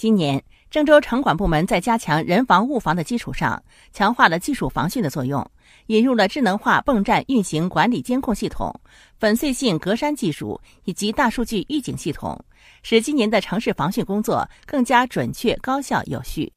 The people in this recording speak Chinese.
今年郑州城管部门在加强人防物防的基础上强化了技术防汛的作用引入了智能化泵站运行管理监控系统粉碎性格栅技术以及大数据预警系统使今年的城市防汛工作更加准确高效有序。